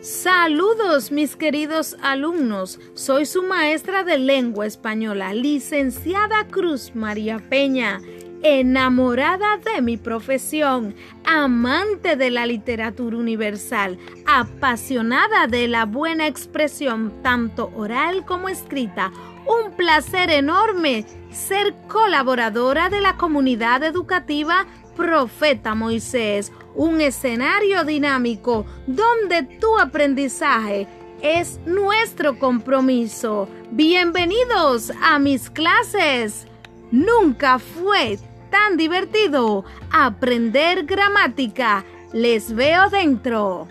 Saludos mis queridos alumnos, soy su maestra de lengua española, licenciada Cruz María Peña, enamorada de mi profesión, amante de la literatura universal, apasionada de la buena expresión tanto oral como escrita. Un placer enorme ser colaboradora de la comunidad educativa Profeta Moisés, un escenario dinámico donde tu aprendizaje es nuestro compromiso. Bienvenidos a mis clases. Nunca fue tan divertido aprender gramática. Les veo dentro.